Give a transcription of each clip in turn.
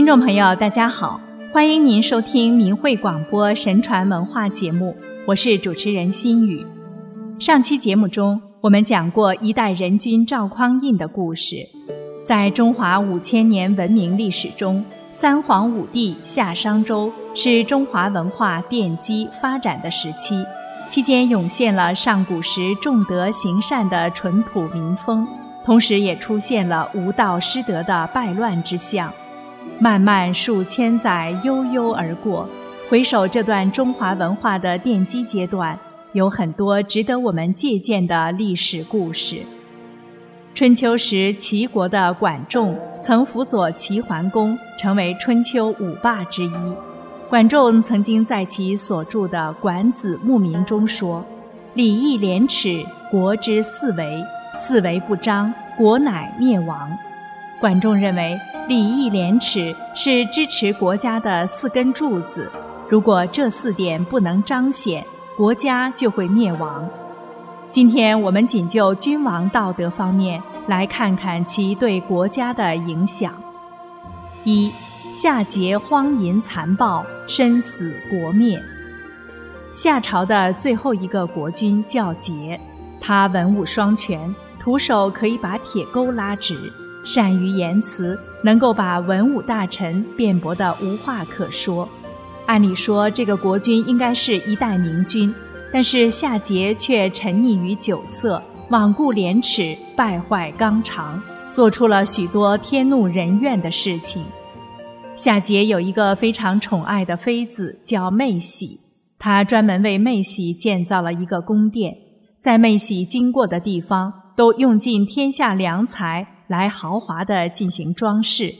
听众朋友，大家好，欢迎您收听明慧广播神传文化节目，我是主持人心雨。上期节目中，我们讲过一代人君赵匡胤的故事。在中华五千年文明历史中，三皇五帝夏商周是中华文化奠基发展的时期，期间涌现了上古时重德行善的淳朴民风，同时也出现了无道失德的败乱之象。漫漫数千载，悠悠而过。回首这段中华文化的奠基阶段，有很多值得我们借鉴的历史故事。春秋时，齐国的管仲曾辅佐齐桓公，成为春秋五霸之一。管仲曾经在其所著的《管子·牧民》中说：“礼义廉耻，国之四维；四维不张，国乃灭亡。”管仲认为，礼义廉耻是支持国家的四根柱子，如果这四点不能彰显，国家就会灭亡。今天我们仅就君王道德方面来看看其对国家的影响。一，夏桀荒淫残暴，身死国灭。夏朝的最后一个国君叫桀，他文武双全，徒手可以把铁钩拉直。善于言辞，能够把文武大臣辩驳得无话可说。按理说，这个国君应该是一代明君，但是夏桀却沉溺于酒色，罔顾廉耻，败坏纲常，做出了许多天怒人怨的事情。夏桀有一个非常宠爱的妃子，叫妹喜，他专门为妹喜建造了一个宫殿，在妹喜经过的地方，都用尽天下良材。来豪华地进行装饰，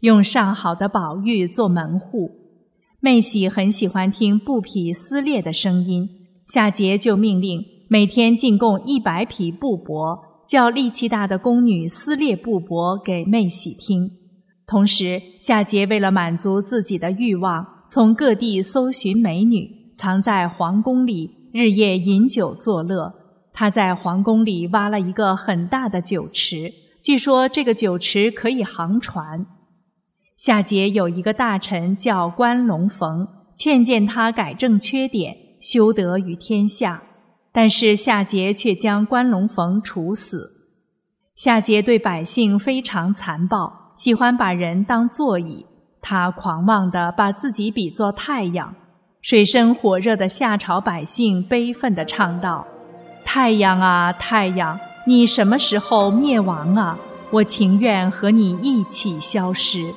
用上好的宝玉做门户。妹喜很喜欢听布匹撕裂的声音，夏桀就命令每天进贡一百匹布帛，叫力气大的宫女撕裂布帛给妹喜听。同时，夏桀为了满足自己的欲望，从各地搜寻美女，藏在皇宫里，日夜饮酒作乐。他在皇宫里挖了一个很大的酒池。据说这个酒池可以航船。夏桀有一个大臣叫关龙逢，劝谏他改正缺点，修德于天下。但是夏桀却将关龙逢处死。夏桀对百姓非常残暴，喜欢把人当座椅。他狂妄地把自己比作太阳。水深火热的夏朝百姓悲愤地唱道：“太阳啊，太阳！”你什么时候灭亡啊？我情愿和你一起消失。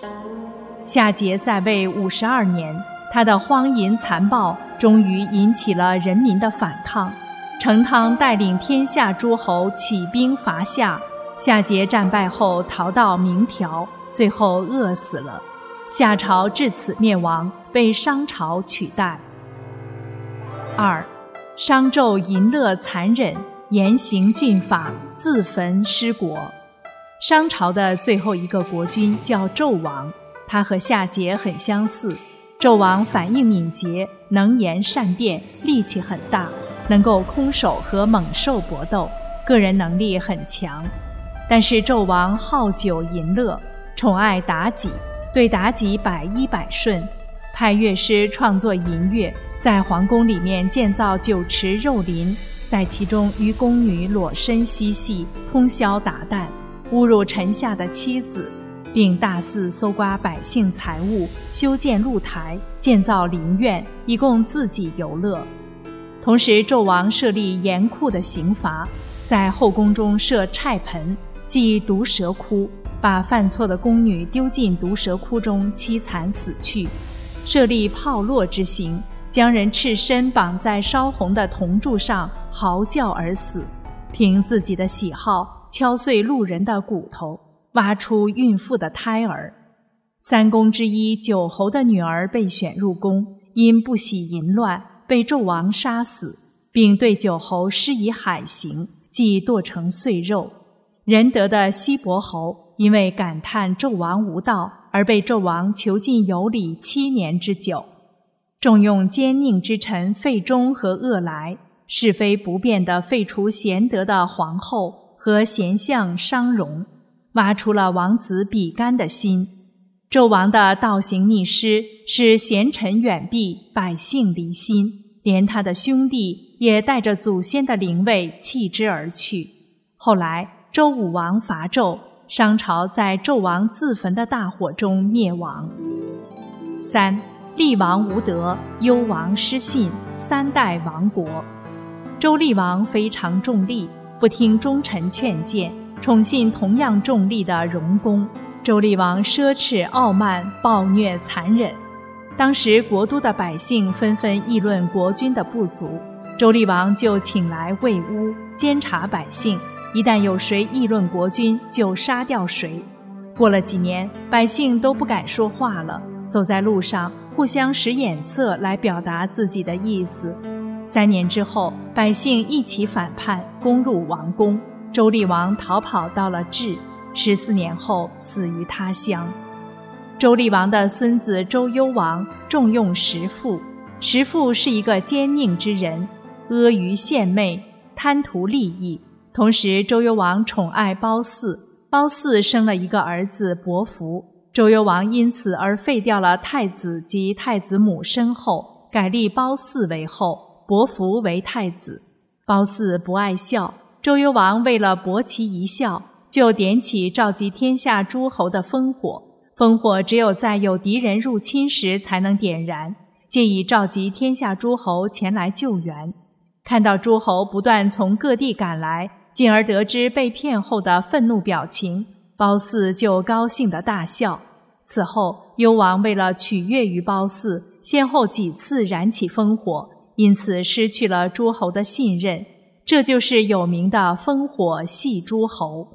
夏桀在位五十二年，他的荒淫残暴终于引起了人民的反抗。成汤带领天下诸侯起兵伐夏，夏桀战败后逃到明条，最后饿死了。夏朝至此灭亡，被商朝取代。二，商纣淫乐残忍。严刑峻法，自焚失国。商朝的最后一个国君叫纣王，他和夏桀很相似。纣王反应敏捷，能言善辩，力气很大，能够空手和猛兽搏斗，个人能力很强。但是纣王好酒淫乐，宠爱妲己，对妲己百依百顺，派乐师创作淫乐，在皇宫里面建造酒池肉林。在其中与宫女裸身嬉戏，通宵达旦，侮辱臣下的妻子，并大肆搜刮百姓财物，修建露台，建造林苑，以供自己游乐。同时，纣王设立严酷的刑罚，在后宫中设菜盆，即毒蛇窟，把犯错的宫女丢进毒蛇窟中凄惨死去；设立炮烙之刑。将人赤身绑在烧红的铜柱上，嚎叫而死；凭自己的喜好敲碎路人的骨头，挖出孕妇的胎儿。三公之一九侯的女儿被选入宫，因不喜淫乱，被纣王杀死，并对九侯施以海刑，即剁成碎肉。仁德的西伯侯因为感叹纣王无道，而被纣王囚禁有里七年之久。重用奸佞之臣费忠和恶来，是非不变的废除贤德的皇后和贤相商容，挖出了王子比干的心。纣王的倒行逆施，使贤臣远避，百姓离心，连他的兄弟也带着祖先的灵位弃之而去。后来，周武王伐纣，商朝在纣王自焚的大火中灭亡。三，厉王无德，幽王失信，三代亡国。周厉王非常重利，不听忠臣劝谏，宠信同样重利的荣公。周厉王奢侈傲慢、暴虐残忍，当时国都的百姓纷纷议论国君的不足，周厉王就请来魏乌监察百姓，一旦有谁议论国君，就杀掉谁。过了几年，百姓都不敢说话了，走在路上互相使眼色来表达自己的意思。三年之后，百姓一起反叛，攻入王宫，周厉王逃跑到了治。十四年后死于他乡。周厉王的孙子周幽王重用石父，石父是一个奸佞之人，阿谀献媚，贪图利益。同时，周幽王宠爱褒姒，褒姒生了一个儿子伯服。周幽王因此而废掉了太子及太子母身后，改立褒姒为后，伯服为太子。褒姒不爱笑，周幽王为了博其一笑。就点起召集天下诸侯的烽火，烽火只有在有敌人入侵时才能点燃，借以召集天下诸侯前来救援。看到诸侯不断从各地赶来，进而得知被骗后的愤怒表情，褒姒就高兴的大笑。此后，幽王为了取悦于褒姒，先后几次燃起烽火，因此失去了诸侯的信任。这就是有名的烽火戏诸侯。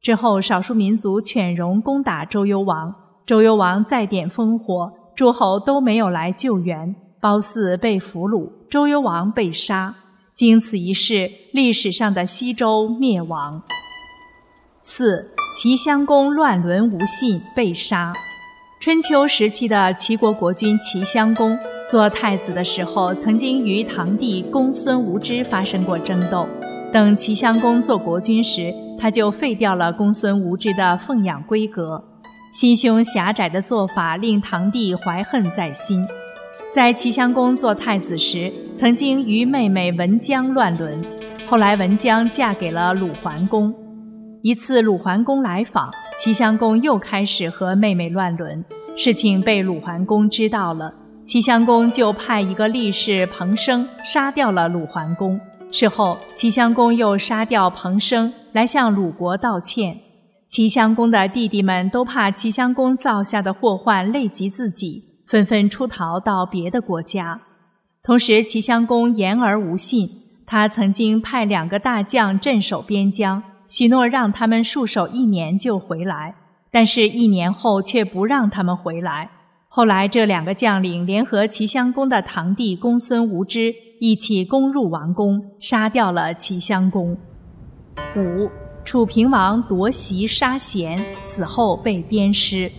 之后，少数民族犬戎攻打周幽王，周幽王再点烽火，诸侯都没有来救援，褒姒被俘虏，周幽王被杀。经此一事，历史上的西周灭亡。四，齐襄公乱伦无信被杀。春秋时期的齐国国君齐襄公做太子的时候，曾经与堂弟公孙无知发生过争斗。等齐襄公做国君时，他就废掉了公孙无知的奉养规格，心胸狭窄的做法令堂弟怀恨在心。在齐襄公做太子时，曾经与妹妹文姜乱伦，后来文姜嫁给了鲁桓公。一次鲁桓公来访，齐襄公又开始和妹妹乱伦，事情被鲁桓公知道了，齐襄公就派一个力士彭生杀掉了鲁桓公。事后，齐襄公又杀掉彭生，来向鲁国道歉。齐襄公的弟弟们都怕齐襄公造下的祸患累及自己，纷纷出逃到别的国家。同时，齐襄公言而无信，他曾经派两个大将镇守边疆，许诺让他们戍守一年就回来，但是，一年后却不让他们回来。后来，这两个将领联合齐襄公的堂弟公孙无知。一起攻入王宫，杀掉了齐襄公。五，楚平王夺席杀贤，死后被鞭尸。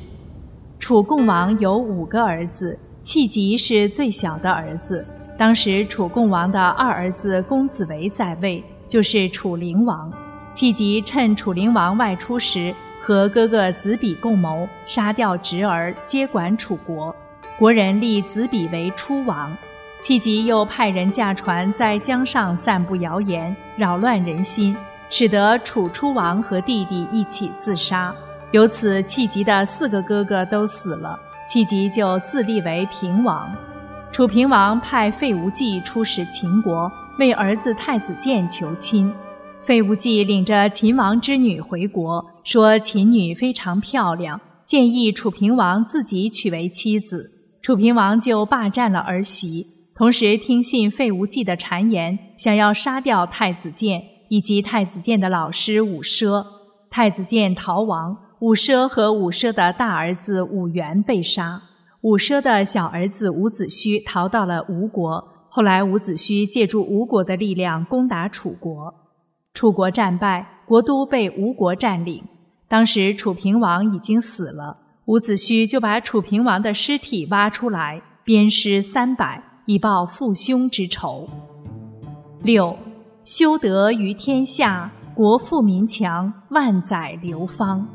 楚共王有五个儿子，戚吉是最小的儿子。当时楚共王的二儿子公子围在位，就是楚灵王。戚吉趁楚灵王外出时，和哥哥子比共谋，杀掉侄儿，接管楚国。国人立子比为初王。戚吉又派人驾船在江上散布谣言，扰乱人心，使得楚出王和弟弟一起自杀。由此，戚吉的四个哥哥都死了，戚吉就自立为平王。楚平王派费无忌出使秦国，为儿子太子建求亲。费无忌领着秦王之女回国，说秦女非常漂亮，建议楚平王自己娶为妻子。楚平王就霸占了儿媳。同时听信费无忌的谗言，想要杀掉太子建以及太子建的老师武奢。太子建逃亡，武奢和武奢的大儿子武元被杀。武奢的小儿子伍子胥逃到了吴国。后来伍子胥借助吴国的力量攻打楚国，楚国战败，国都被吴国占领。当时楚平王已经死了，伍子胥就把楚平王的尸体挖出来，鞭尸三百。以报父兄之仇。六，修德于天下，国富民强，万载流芳。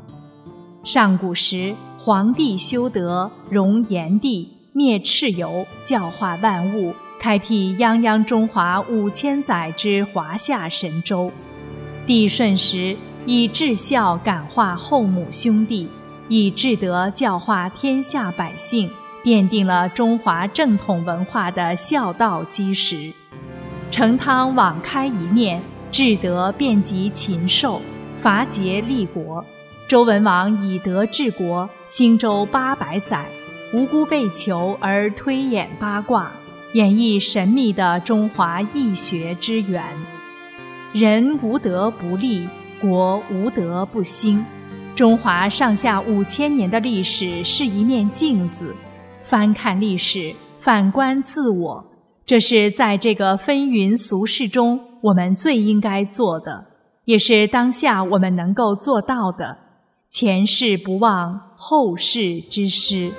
上古时，皇帝修德，容炎帝，灭蚩尤，教化万物，开辟泱泱中华五千载之华夏神州。帝舜时以至孝感化后母兄弟，以至德教化天下百姓，奠定了中华正统文化的孝道基石。成汤网开一面，至德遍及禽兽，伐桀立国。周文王以德治国，兴周八百载，无辜被囚而推演八卦，演绎神秘的中华易学之源。人无德不立，国无德不兴。中华上下五千年的历史是一面镜子，翻看历史，反观自我。这是在这个纷纭俗世中，我们最应该做的，也是当下我们能够做到的。前世不忘，后世之师。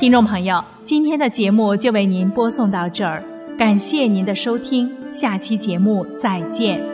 听众朋友，今天的节目就为您播送到这儿，感谢您的收听，下期节目再见。